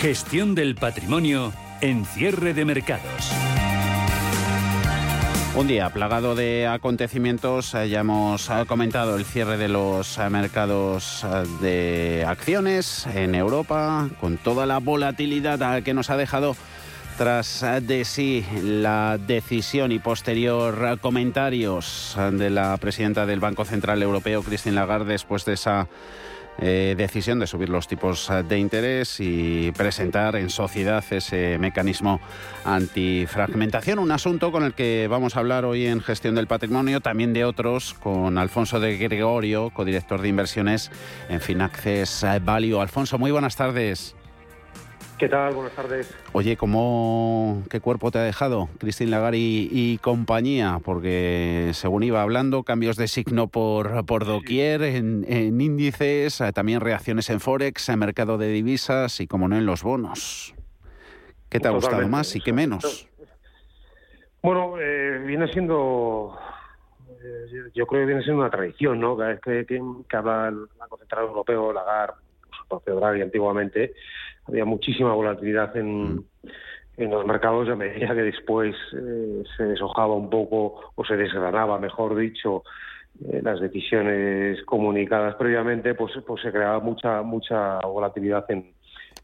Gestión del patrimonio en cierre de mercados. Un día plagado de acontecimientos, eh, ya hemos eh, comentado el cierre de los eh, mercados de acciones en Europa, con toda la volatilidad que nos ha dejado tras de sí la decisión y posterior comentarios de la presidenta del Banco Central Europeo, Christine Lagarde, después de esa eh, decisión de subir los tipos eh, de interés y presentar en sociedad ese mecanismo antifragmentación, un asunto con el que vamos a hablar hoy en gestión del patrimonio, también de otros, con Alfonso de Gregorio, codirector de inversiones en Finaccess Value. Alfonso, muy buenas tardes. ¿Qué tal? Buenas tardes. Oye, ¿cómo, ¿qué cuerpo te ha dejado Cristín Lagari y, compañía? Porque según iba hablando, cambios de signo por, por doquier, en, índices, eh, también reacciones en Forex, en mercado de divisas y, como no, en los bonos. ¿Qué te ha gustado más y qué menos? Bueno, eh, viene siendo, eh, yo creo que viene siendo una tradición, ¿no? Cada vez que, que, habla el Banco Central Europeo, Lagarde, propio Draghi antiguamente, había muchísima volatilidad en, mm. en los mercados a medida que después eh, se deshojaba un poco o se desgranaba, mejor dicho, eh, las decisiones comunicadas previamente, pues, pues se creaba mucha mucha volatilidad en,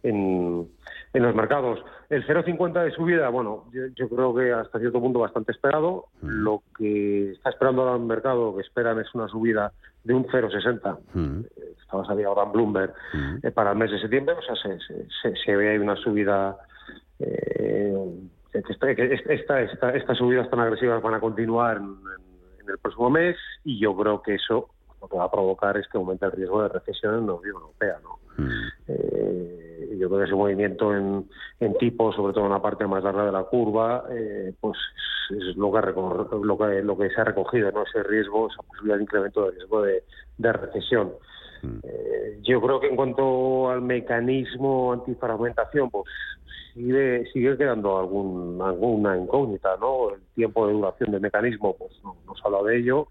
en, en los mercados. El 0,50 de subida, bueno, yo, creo que hasta cierto punto bastante esperado. Mm. Lo que está esperando ahora el mercado, que esperan es una subida de un 0,60. Mm. Estaba saliendo ahora en Bloomberg mm. eh, para el mes de septiembre. O sea, se, se, ve ahí una subida. Eh, esta, esta, estas subidas tan agresivas van a continuar en, el próximo mes y yo creo que eso lo que va a provocar es que aumente el riesgo de recesión en la Unión Europea. ¿no? Eh, yo creo que ese movimiento en, en tipo, sobre todo en la parte más larga de la curva, eh, pues es lo que, lo, que, lo que se ha recogido, no ese riesgo, esa posibilidad de incremento de riesgo de, recesión. Mm. Eh, yo creo que en cuanto al mecanismo antifragmentación, pues sigue, sigue quedando algún, alguna incógnita, ¿no? El tiempo de duración del mecanismo, pues no, no se ha hablado de ello.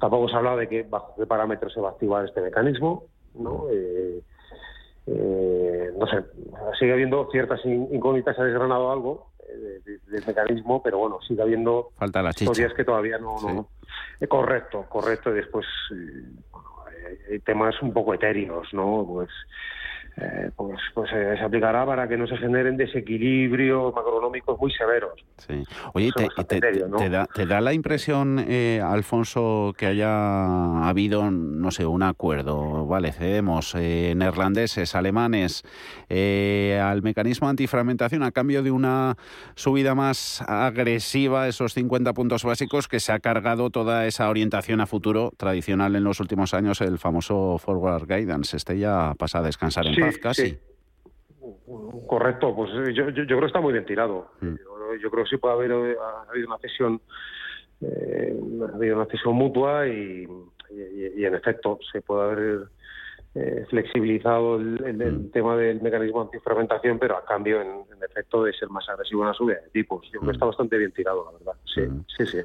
Tampoco se ha hablado de que bajo qué parámetros se va a activar este mecanismo, ¿no? Eh, eh, no sé, sigue habiendo ciertas incógnitas, se ha desgranado algo eh, del mecanismo, pero bueno, sigue habiendo Falta la historias que todavía no... Eh, correcto, correcto, y después hay temas un poco etéreos, ¿no? Pues eh, pues, pues eh, se aplicará para que no se generen desequilibrios macroeconómicos muy severos. Sí. Oye, te, da, la impresión, eh, Alfonso, que haya habido, no sé, un acuerdo, vale, cedemos neerlandeses, alemanes, al mecanismo antifragmentación a cambio de una subida más agresiva, esos 50 puntos básicos que se ha cargado toda esa orientación a futuro tradicional en los últimos años, el famoso Forward Guidance. Este ya pasa a descansar en casi. Correcto, pues eh, yo, yo, creo que está muy bien tirado. Mm. Yo, creo que sí puede haber eh, habido una cesión, eh, ha habido una cesión mutua y, en efecto se puede haber eh, flexibilizado el, mm. tema del mecanismo antifragmentación, pero a cambio, en, efecto, de ser más agresivo en la subida de tipos. Yo creo que mm. está bastante bien tirado, la verdad. Sí, sí, sí.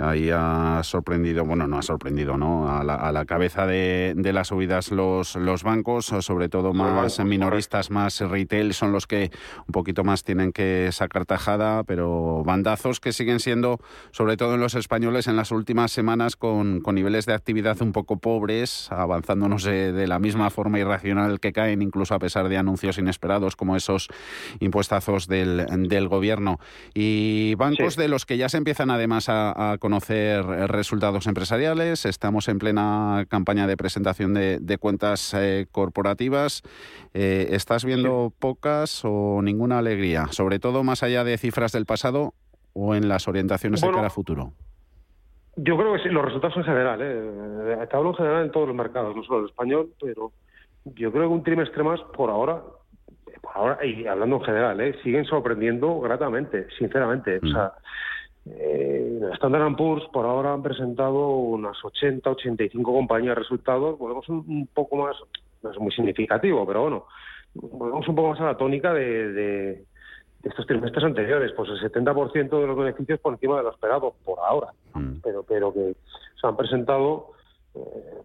Ahí ha sorprendido, bueno, no ha sorprendido, ¿no? A la, cabeza de, las subidas los, los bancos, sobre todo más minoristas, más retail, son los que un poquito más tienen que sacar tajada, pero bandazos que siguen siendo, sobre todo en los españoles, en las últimas semanas con, niveles de actividad un poco pobres, avanzándonos de, de, la misma forma irracional que caen, incluso a pesar de anuncios inesperados como esos impuestazos del, del gobierno. Y bancos de los que ya se empiezan además a, a conocer resultados empresariales. Estamos en plena campaña de presentación de, cuentas eh, corporativas. Eh, ¿Estás viendo pocas o ninguna alegría? Sobre todo más allá de cifras del pasado o en las orientaciones de cara a futuro. Yo creo que sí, los resultados en general. ¿eh? Te hablo en general en todos los mercados, no solo el español, pero yo creo que un trimestre más por ahora por ahora, y hablando en general, ¿eh? siguen sorprendiendo gratamente, sinceramente. O mm. sea, eh, Standard Poor's por ahora han presentado unas 80, 85 compañías de resultados. Volvemos un, poco más, no es muy significativo, pero bueno, volvemos un poco más a la tónica de, estos trimestres anteriores. Pues el 70% de los beneficios por encima de lo esperado por ahora. Mm. Pero, pero que se han presentado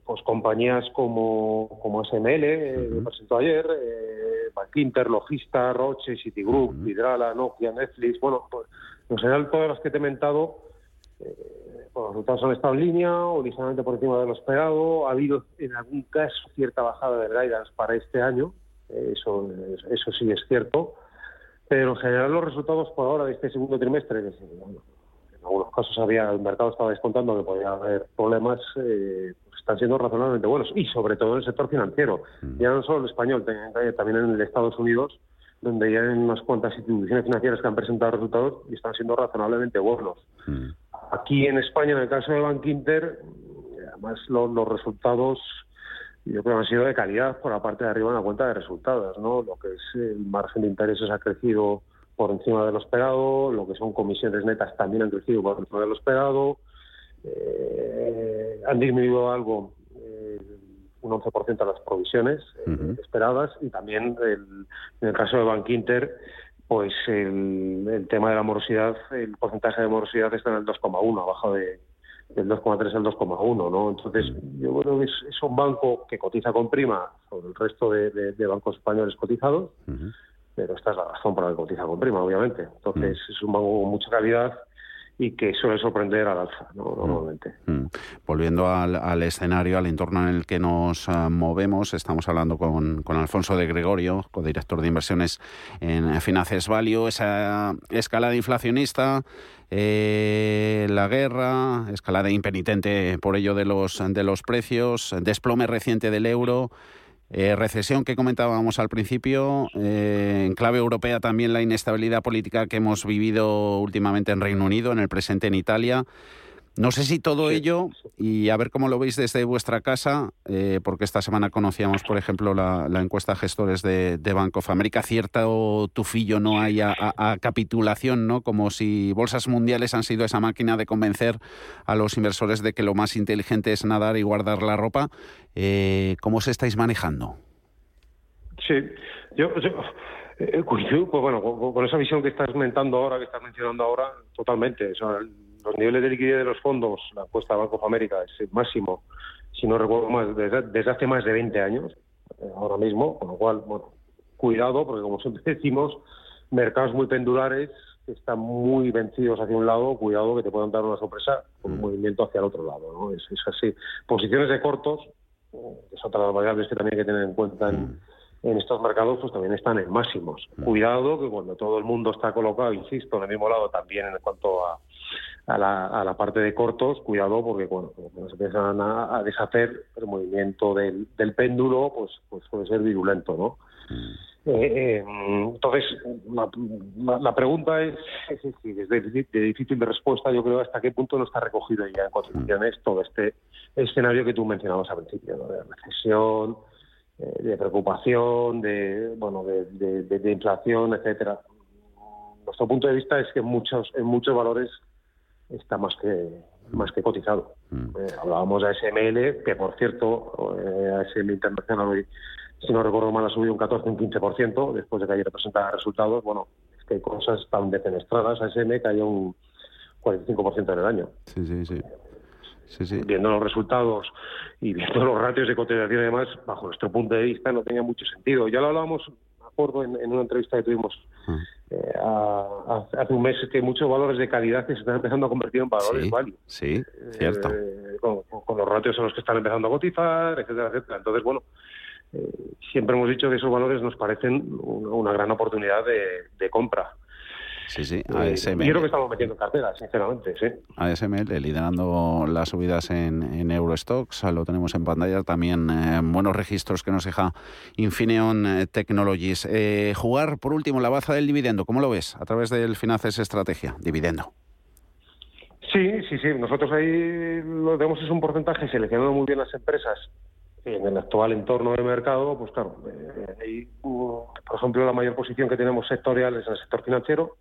pues compañías como, como SML, que presentó ayer, eh, Bankinter, Logista, Roche, Citigroup, Vidrala, Nokia, Netflix, bueno, pues en general todas las que te he mentado, eh, los resultados han estado en línea o ligeramente por encima de lo esperado. Ha habido en algún caso cierta bajada de guidance para este año, eso, eso sí es cierto, pero en general los resultados por ahora de este segundo trimestre, en algunos casos había el mercado estaba descontando que podía haber problemas, eh, están siendo razonablemente buenos y sobre todo en el sector financiero, mm. ya no solo el español, también en el Estados Unidos donde ya hay unas cuantas instituciones financieras que han presentado resultados y están siendo razonablemente buenos. Mm. Aquí en España, en el caso de Bank Inter, además los, resultados yo creo que han sido de calidad por la parte de arriba en la cuenta de resultados, ¿no? Lo que es el margen de intereses ha crecido por encima de lo esperado, lo que son comisiones netas también han crecido por encima de lo esperado, eh, han disminuido algo eh, un 11% las provisiones eh, esperadas y también en el caso de Bank Inter pues el, tema de la morosidad, el porcentaje de morosidad está en el 2,1, abajo de, del 2,3 al 2,1, ¿no? Entonces, yo creo que es, un banco que cotiza con prima sobre el resto de, bancos españoles cotizados, pero esta es la razón por la que cotiza con prima, obviamente. Entonces, es un banco con mucha calidad y que suele sorprender al alza, ¿no? normalmente. Volviendo al, escenario, al entorno en el que nos ah, movemos, estamos hablando con, con Alfonso de Gregorio, codirector de inversiones en Finances Value, esa escalada inflacionista, eh, la guerra, escalada impenitente por ello de los, de los precios, desplome reciente del euro. Eh, recesión que comentábamos al principio, eh, en clave europea también la inestabilidad política que hemos vivido últimamente en Reino Unido, en el presente en Italia. No sé si todo ello, y a ver cómo lo veis desde vuestra casa, eh, porque esta semana conocíamos, por ejemplo, la, encuesta gestores de, Bank of America, cierto tufillo no hay a, capitulación, ¿no? Como si bolsas mundiales han sido esa máquina de convencer a los inversores de que lo más inteligente es nadar y guardar la ropa. Eh, ¿Cómo os estáis manejando? Sí, yo, eh, pues bueno, con, esa visión que estás comentando ahora, que estás mencionando ahora, totalmente. O los niveles de liquidez de los fondos, la apuesta de Banco of America es el máximo, si no recuerdo más, desde, hace más de 20 años, eh, ahora mismo, con lo cual, bueno, cuidado, porque como siempre decimos, mercados muy pendulares que están muy vencidos hacia un lado, cuidado que te puedan dar una sorpresa con un mm. movimiento hacia el otro lado, ¿no? Es, así. Posiciones de cortos, que es otra de las variables que también hay que tener en cuenta en, mm. en estos mercados, pues también están en máximos. Mm. Cuidado que cuando todo el mundo está colocado, insisto, en el mismo lado también en cuanto a a la, a la parte de cortos, cuidado porque cuando, se empiezan a, deshacer el movimiento del, del, péndulo, pues, pues puede ser virulento, ¿no? Mm. Eh, eh, entonces, la, pregunta es, es, de, difícil de respuesta, yo creo, hasta qué punto no está recogido ya en constituciones todo este escenario que tú mencionabas al principio, de recesión, eh, de preocupación, de bueno, de, de, inflación, etcétera. Nuestro punto de vista es que muchos, en muchos valores está más que más que cotizado. Mm. Eh, hablábamos de ASML, que por cierto, eh, ASML Internacional hoy, si no recuerdo mal, ha subido un 14 un 15% después de que ayer presentara resultados. Bueno, es que hay cosas tan defenestradas. ASM cayó un 45% en el año. Sí, sí, sí. Sí, sí. Viendo los resultados y viendo los ratios de cotización y demás, bajo nuestro punto de vista no tenía mucho sentido. Ya lo hablábamos, me acuerdo, en, una entrevista que tuvimos Eh, hace un mes que muchos valores de calidad que se están empezando a convertir en valores sí, Sí, eh, cierto. con, los ratios en los que están empezando a cotizar, etcétera, etcétera. Entonces, bueno, eh, siempre hemos dicho que esos valores nos parecen una, gran oportunidad de compra. Sí, sí, ASML. Yo creo que estamos metiendo cartera, sinceramente, sí. ASML liderando las subidas en, en Eurostocks, lo tenemos en pantalla, también eh, buenos registros que nos deja Infineon eh, Technologies. Eh, jugar, por último, la baza del dividendo, ¿cómo lo ves? A través del Finances Estrategia, dividendo. Sí, sí, sí. Nosotros ahí lo tenemos es un porcentaje seleccionando muy bien las empresas en el actual entorno de mercado, pues claro, ahí, por ejemplo, la mayor posición que tenemos sectorial es en el sector financiero,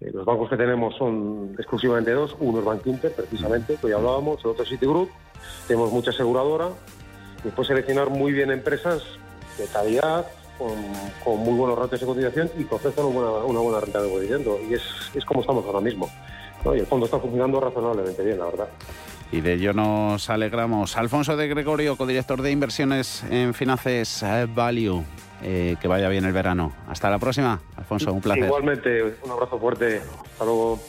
eh, los bancos que tenemos son exclusivamente dos, uno es Bank Inter, precisamente, que ya hablábamos, el otro Citigroup, tenemos mucha aseguradora, después seleccionar muy bien empresas de calidad, con, muy buenos ratios de cotización y que ofrezcan una buena, renta de dividendo. Y es, es como estamos ahora mismo. Y el fondo está funcionando razonablemente bien, la verdad. Y de ello nos alegramos. Alfonso de Gregorio, codirector de inversiones en Finances Value. Eh, que vaya bien el verano. Hasta la próxima, Alfonso, un placer. Igualmente, un abrazo fuerte. Hasta luego.